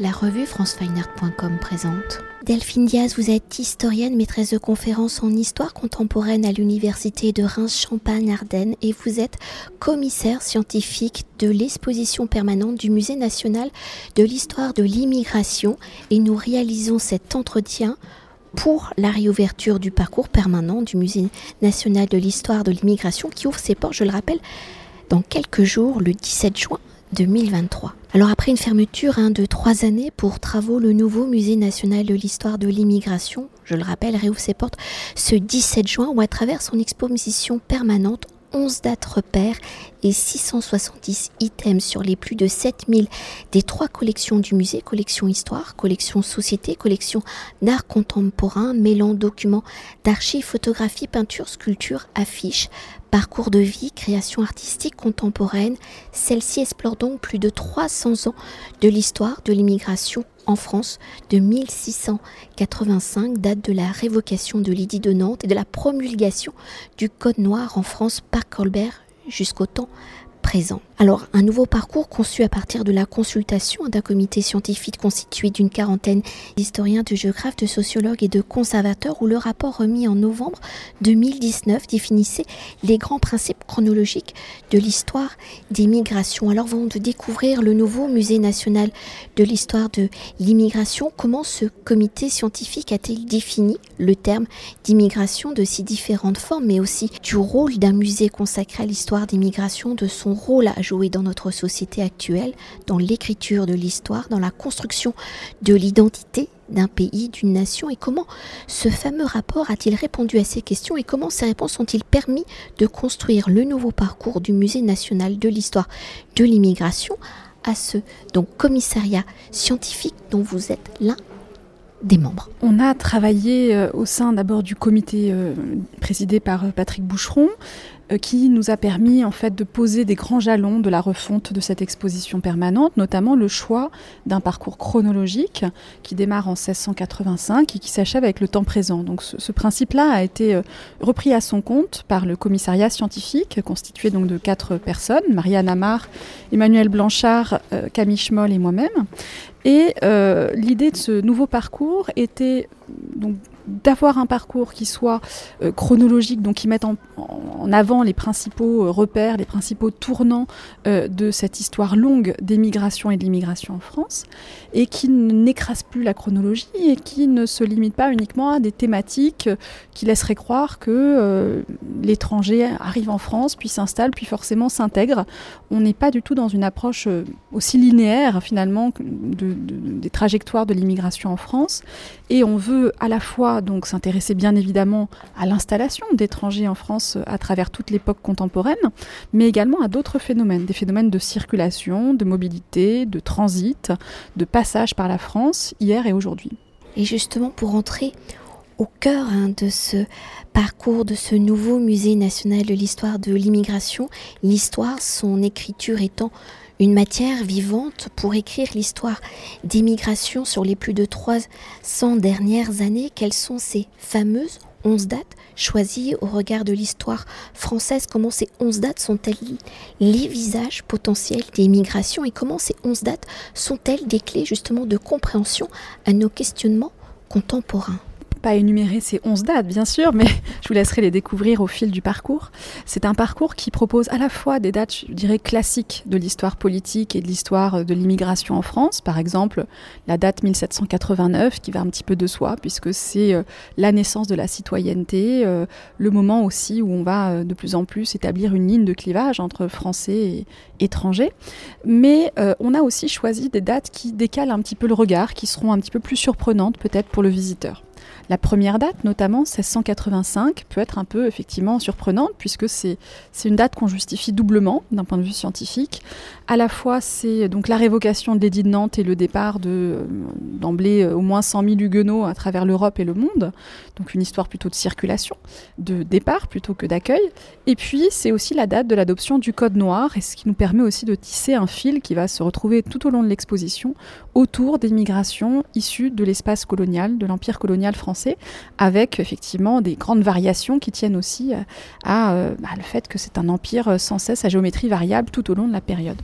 La revue francefineart.com présente. Delphine Diaz, vous êtes historienne, maîtresse de conférences en histoire contemporaine à l'université de Reims-Champagne-Ardenne et vous êtes commissaire scientifique de l'exposition permanente du Musée national de l'histoire de l'immigration et nous réalisons cet entretien pour la réouverture du parcours permanent du Musée national de l'histoire de l'immigration qui ouvre ses portes, je le rappelle, dans quelques jours, le 17 juin 2023. Alors après une fermeture hein, de trois années pour travaux, le nouveau musée national de l'histoire de l'immigration, je le rappelle, réouvre ses portes ce 17 juin où à travers son exposition permanente 11 dates repères et 670 items sur les plus de 7000 des trois collections du musée, collection histoire, collection société, collection d'art contemporain, mêlant documents d'archives, photographies, peintures, sculptures, affiches, parcours de vie, création artistique contemporaine. Celle-ci explore donc plus de 300 ans de l'histoire de l'immigration en France de 1685, date de la révocation de l'édit de Nantes et de la promulgation du Code noir en France par Colbert jusqu'au temps présent. Alors, un nouveau parcours conçu à partir de la consultation d'un comité scientifique constitué d'une quarantaine d'historiens, de géographes, de sociologues et de conservateurs, où le rapport remis en novembre 2019 définissait les grands principes chronologiques de l'histoire des migrations. Alors, vont de découvrir le nouveau musée national de l'histoire de l'immigration. Comment ce comité scientifique a-t-il défini le terme d'immigration de si différentes formes, mais aussi du rôle d'un musée consacré à l'histoire des migrations, de son rôle à jouer dans notre société actuelle, dans l'écriture de l'histoire, dans la construction de l'identité d'un pays, d'une nation et comment ce fameux rapport a-t-il répondu à ces questions et comment ces réponses ont-ils permis de construire le nouveau parcours du Musée national de l'histoire de l'immigration à ce donc commissariat scientifique dont vous êtes l'un des membres. On a travaillé euh, au sein d'abord du comité euh, présidé par euh, Patrick Boucheron, qui nous a permis en fait de poser des grands jalons de la refonte de cette exposition permanente, notamment le choix d'un parcours chronologique qui démarre en 1685 et qui s'achève avec le temps présent. Donc ce, principe-là a été repris à son compte par le commissariat scientifique constitué donc de quatre personnes, Marianne Amar, Emmanuel Blanchard, Camille Schmoll et moi-même. Et l'idée de ce nouveau parcours était donc d'avoir un parcours qui soit euh, chronologique, donc qui mette en, avant les principaux euh, repères, les principaux tournants euh, de cette histoire longue d'émigration et de l'immigration en France, et qui n'écrase plus la chronologie et qui ne se limite pas uniquement à des thématiques qui laisseraient croire que l'étranger arrive en France, puis s'installe, puis forcément s'intègre. On n'est pas du tout dans une approche aussi linéaire finalement des trajectoires de l'immigration en France, et on veut à la fois donc s'intéresser bien évidemment à l'installation d'étrangers en France à travers toute l'époque contemporaine, mais également à d'autres phénomènes, des phénomènes de circulation, de mobilité, de transit, de passage par la France hier et aujourd'hui. Et justement pour entrer au cœur hein, de ce parcours, de ce nouveau musée national de l'histoire de l'immigration, l'histoire, son écriture étant une matière vivante pour écrire l'histoire des sur les plus de 300 dernières années. Quelles sont ces fameuses 11 dates choisies au regard de l'histoire française? Comment ces 11 dates sont-elles les visages potentiels des migrations? Et comment ces 11 dates sont-elles des clés justement de compréhension à nos questionnements contemporains? Pas énumérer ces 11 dates, bien sûr, mais je vous laisserai les découvrir au fil du parcours. C'est un parcours qui propose à la fois des dates, je dirais, classiques de l'histoire politique et de l'histoire de l'immigration en France. Par exemple, la date 1789, qui va un petit peu de soi, puisque c'est euh, la naissance de la citoyenneté, euh, le moment aussi où on va euh, de plus en plus établir une ligne de clivage entre français et étrangers. Mais on a aussi choisi des dates qui décalent un petit peu le regard, qui seront un petit peu plus surprenantes peut-être pour le visiteur. La première date, notamment 1685, peut être un peu effectivement surprenante puisque c'est une date qu'on justifie doublement d'un point de vue scientifique. À la fois, c'est donc la révocation de l'édit de Nantes et le départ euh, d'emblée euh, au moins 100 000 huguenots à travers l'Europe et le monde. Donc une histoire plutôt de circulation, de départ plutôt que d'accueil. Et puis, c'est aussi la date de l'adoption du Code noir et ce qui nous permet aussi de tisser un fil qui va se retrouver tout au long de l'exposition autour des migrations issues de l'espace colonial, de l'empire colonial français, avec effectivement des grandes variations qui tiennent aussi à, bah, le fait que c'est un empire sans cesse à géométrie variable tout au long de la période.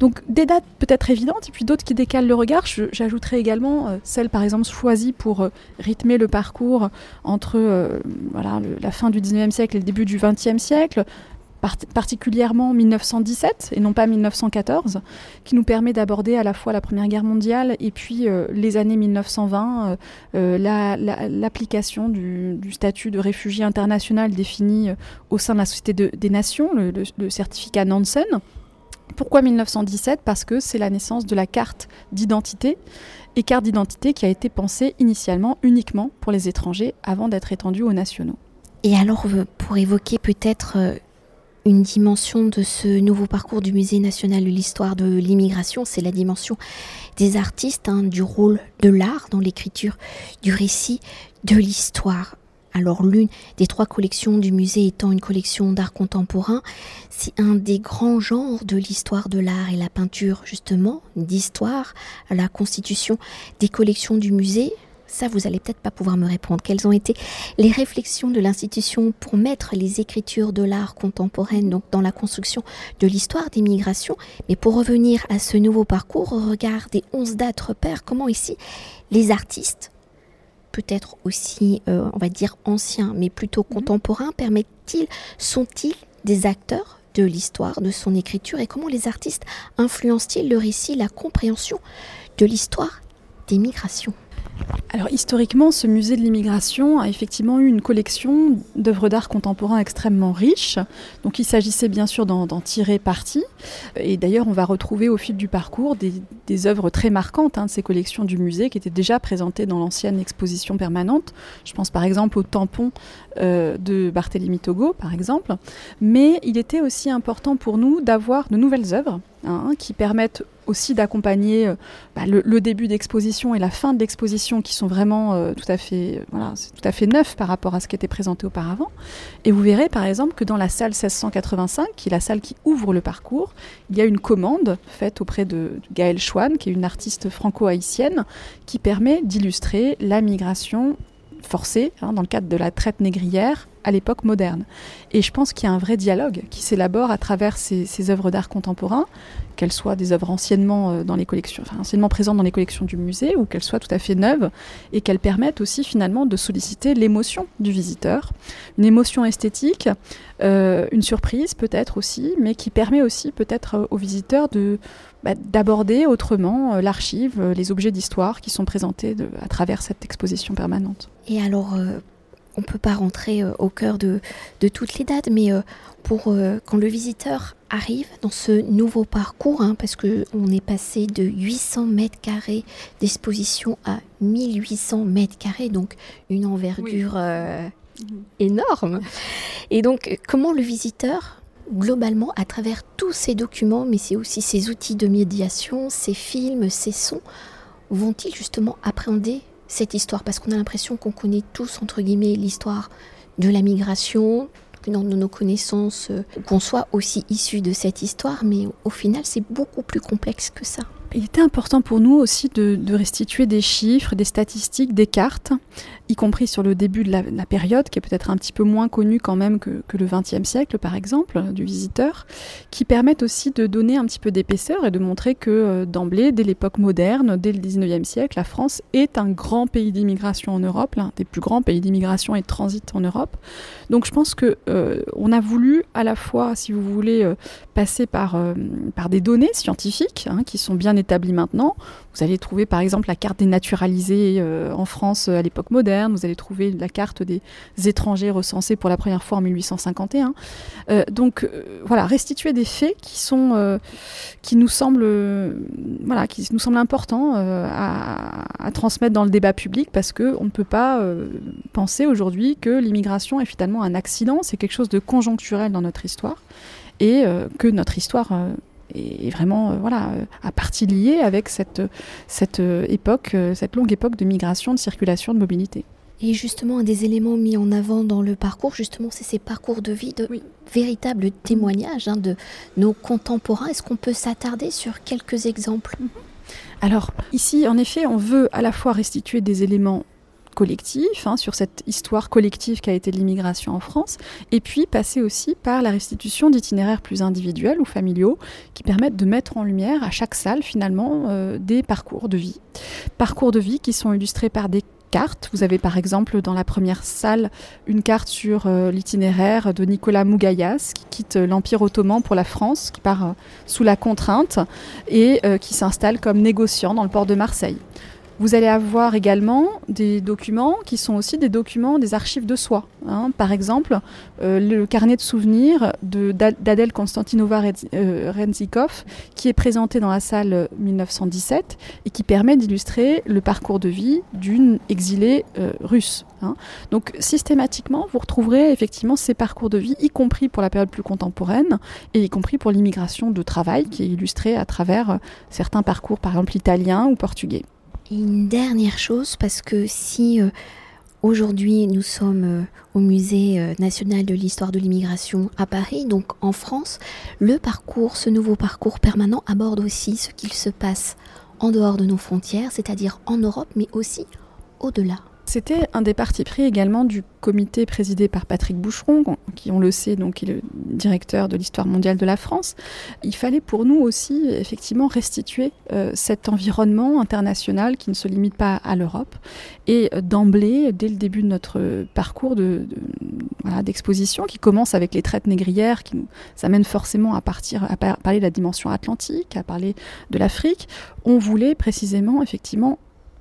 Donc des dates peut-être évidentes et puis d'autres qui décalent le regard. J'ajouterai également celle par exemple choisie pour rythmer le parcours entre voilà, la fin du 19e siècle et le début du 20e siècle, particulièrement 1917 et non pas 1914, qui nous permet d'aborder à la fois la Première Guerre mondiale et puis euh, les années 1920, euh, euh, l'application du, statut de réfugié international défini au sein de la Société des Nations, le, certificat Nansen. Pourquoi 1917 Parce que c'est la naissance de la carte d'identité et carte d'identité qui a été pensée initialement uniquement pour les étrangers avant d'être étendue aux nationaux. Et alors, pour évoquer peut-être une dimension de ce nouveau parcours du Musée national de l'histoire de l'immigration, c'est la dimension des artistes, hein, du rôle de l'art dans l'écriture du récit de l'histoire. Alors l'une des trois collections du musée étant une collection d'art contemporain, c'est un des grands genres de l'histoire de l'art et la peinture justement, d'histoire la constitution des collections du musée ça, vous allez peut-être pas pouvoir me répondre. Quelles ont été les réflexions de l'institution pour mettre les écritures de l'art contemporain donc dans la construction de l'histoire des migrations? Mais pour revenir à ce nouveau parcours, au regard des 11 dates repères, comment ici les artistes, peut-être aussi, euh, on va dire anciens, mais plutôt mhm. contemporains, permettent-ils, sont-ils des acteurs de l'histoire, de son écriture, et comment les artistes influencent-ils le récit, la compréhension de l'histoire des migrations? Alors historiquement, ce musée de l'immigration a effectivement eu une collection d'œuvres d'art contemporain extrêmement riche. Donc il s'agissait bien sûr d'en tirer parti. Et d'ailleurs, on va retrouver au fil du parcours des, œuvres très marquantes hein, de ces collections du musée qui étaient déjà présentées dans l'ancienne exposition permanente. Je pense par exemple au tampon euh, de Barthélemy Togo, par exemple. Mais il était aussi important pour nous d'avoir de nouvelles œuvres Hein, qui permettent aussi d'accompagner euh, bah, le, début d'exposition et la fin de l'exposition qui sont vraiment euh, tout à fait voilà, tout à fait neufs par rapport à ce qui était présenté auparavant. Et vous verrez par exemple que dans la salle 1685, qui est la salle qui ouvre le parcours, il y a une commande faite auprès de, Gaëlle Chouane, qui est une artiste franco-haïtienne, qui permet d'illustrer la migration forcée hein, dans le cadre de la traite négrière à l'époque moderne. Et je pense qu'il y a un vrai dialogue qui s'élabore à travers ces, œuvres d'art contemporain, qu'elles soient des œuvres anciennement, euh, dans les collections, anciennement présentes dans les collections du musée ou qu'elles soient tout à fait neuves et qu'elles permettent aussi finalement de solliciter l'émotion du visiteur, une émotion esthétique, euh, une surprise peut-être aussi, mais qui permet aussi peut-être euh, aux visiteurs de bah, d'aborder autrement l'archive, les objets d'histoire qui sont présentés à travers cette exposition permanente. Et alors, on ne peut pas rentrer euh, au cœur de, toutes les dates, mais euh, pour euh, quand le visiteur arrive dans ce nouveau parcours, hein, parce qu'on est passé de 800 mètres carrés d'exposition à 1800 mètres carrés, donc une envergure énorme. Et donc, comment le visiteur, globalement, à travers tous ces documents, mais c'est aussi ces outils de médiation, ces films, ces sons, vont-ils justement appréhender cette histoire Parce qu'on a l'impression qu'on connaît tous, entre guillemets, l'histoire de la migration, dans nos connaissances, euh, qu'on soit aussi issu de cette histoire, mais au final, c'est beaucoup plus complexe que ça. Il était important pour nous aussi de, restituer des chiffres, des statistiques, des cartes, y compris sur le début de la, période, qui est peut-être un petit peu moins connue quand même que, le XXe siècle, par exemple, du visiteur, qui permettent aussi de donner un petit peu d'épaisseur et de montrer que euh, d'emblée, dès l'époque moderne, dès le XIXe siècle, la France est un grand pays d'immigration en Europe, l'un des plus grands pays d'immigration et de transit en Europe. Donc je pense que euh, on a voulu à la fois, si vous voulez, euh, passer par, par des données scientifiques hein, qui sont bien établi maintenant. Vous allez trouver par exemple la carte des naturalisés euh, en France euh, à l'époque moderne, vous allez trouver la carte des étrangers recensés pour la première fois en 1851. Euh, donc voilà, restituer des faits qui sont qui nous semblent voilà, qui nous semblent importants à, à, transmettre dans le débat public parce que on ne peut pas penser aujourd'hui que l'immigration est finalement un accident, c'est quelque chose de conjoncturel dans notre histoire et que notre histoire est vraiment euh, voilà, à partie liée avec cette, cette euh, époque, euh, cette longue époque de migration, de circulation, de mobilité. Et justement, un des éléments mis en avant dans le parcours, justement, c'est ces parcours de vie, de véritables témoignages hein, de nos contemporains. Est-ce qu'on peut s'attarder sur quelques exemples? Alors, ici, en effet, on veut à la fois restituer des éléments collectif, hein, sur cette histoire collective qu'a été l'immigration en France, et puis passer aussi par la restitution d'itinéraires plus individuels ou familiaux qui permettent de mettre en lumière à chaque salle finalement euh, des parcours de vie. Parcours de vie qui sont illustrés par des cartes. Vous avez par exemple dans la première salle une carte sur euh, l'itinéraire de Nicolas Mougayas qui quitte l'Empire ottoman pour la France, qui part euh, sous la contrainte et qui s'installe comme négociant dans le port de Marseille. Vous allez avoir également des documents qui sont aussi des documents des archives de soi. Hein. Par exemple, euh, le carnet de souvenirs d'Adèle Konstantinova euh, Renzikov, qui est présenté dans la salle 1917 et qui permet d'illustrer le parcours de vie d'une exilée euh, russe. Hein. Donc systématiquement, vous retrouverez effectivement ces parcours de vie, y compris pour la période plus contemporaine et y compris pour l'immigration de travail, qui est illustrée à travers certains parcours, par exemple italien ou portugais une dernière chose, parce que si euh, aujourd'hui nous sommes euh, au Musée euh, national de l'histoire de l'immigration à Paris, donc en France, le parcours, ce nouveau parcours permanent aborde aussi ce qu'il se passe en dehors de nos frontières, c'est-à-dire en Europe, mais aussi au-delà. C'était un des partis pris également du comité présidé par Patrick Boucheron, qui on le sait donc est le directeur de l'histoire mondiale de la France. Il fallait pour nous aussi effectivement restituer euh, cet environnement international qui ne se limite pas à l'Europe. Et euh, d'emblée, dès le début de notre parcours de, d'exposition, qui commence avec les traites négrières, qui nous amène forcément à partir à parler de la dimension atlantique, à parler de l'Afrique, on voulait précisément effectivement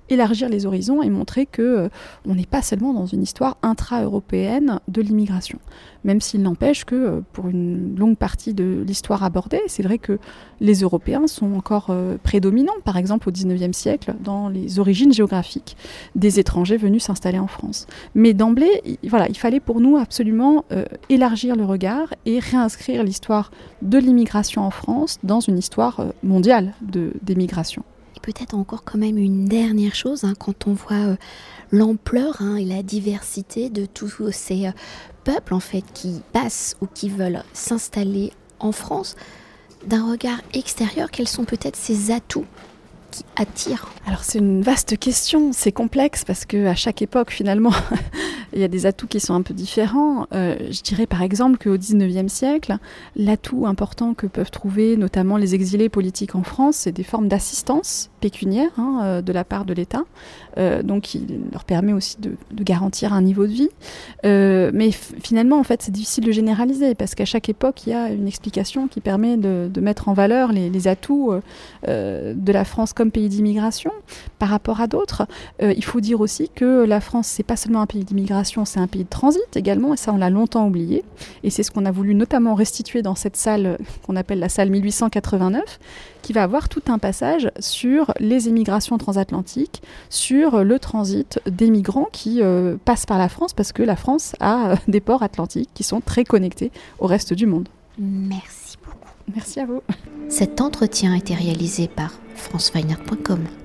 élargir les horizons et montrer que euh, on n'est pas seulement dans une histoire intra-européenne de l'immigration. Même s'il n'empêche que euh, pour une longue partie de l'histoire abordée, c'est vrai que les Européens sont encore euh, prédominants, par exemple au XIXe siècle, dans les origines géographiques des étrangers venus s'installer en France. Mais d'emblée, voilà, il fallait pour nous absolument élargir le regard et réinscrire l'histoire de l'immigration en France dans une histoire mondiale d'émigration peut-être encore quand même une dernière chose, hein, quand on voit euh, l'ampleur hein, et la diversité de tous ces euh, peuples en fait qui passent ou qui veulent s'installer en France, d'un regard extérieur, quels sont peut-être ces atouts qui attirent Alors c'est une vaste question, c'est complexe parce que à chaque époque finalement il y a des atouts qui sont un peu différents. Euh, je dirais par exemple qu'au XIXe siècle, l'atout important que peuvent trouver notamment les exilés politiques en France, c'est des formes d'assistance pécuniaire hein, euh, de la part de l'État, euh, donc il leur permet aussi de, garantir un niveau de vie. mais finalement, en fait, c'est difficile de généraliser parce qu'à chaque époque, il y a une explication qui permet de, mettre en valeur les, les atouts de la France comme pays d'immigration par rapport à d'autres. il faut dire aussi que la France, c'est pas seulement un pays d'immigration c'est un pays de transit également, et ça on l'a longtemps oublié. Et c'est ce qu'on a voulu notamment restituer dans cette salle qu'on appelle la salle 1889, qui va avoir tout un passage sur les émigrations transatlantiques, sur le transit des migrants qui euh, passent par la France, parce que la France a euh, des ports atlantiques qui sont très connectés au reste du monde. Merci beaucoup. Merci à vous. Cet entretien a été réalisé par franceweiner.com.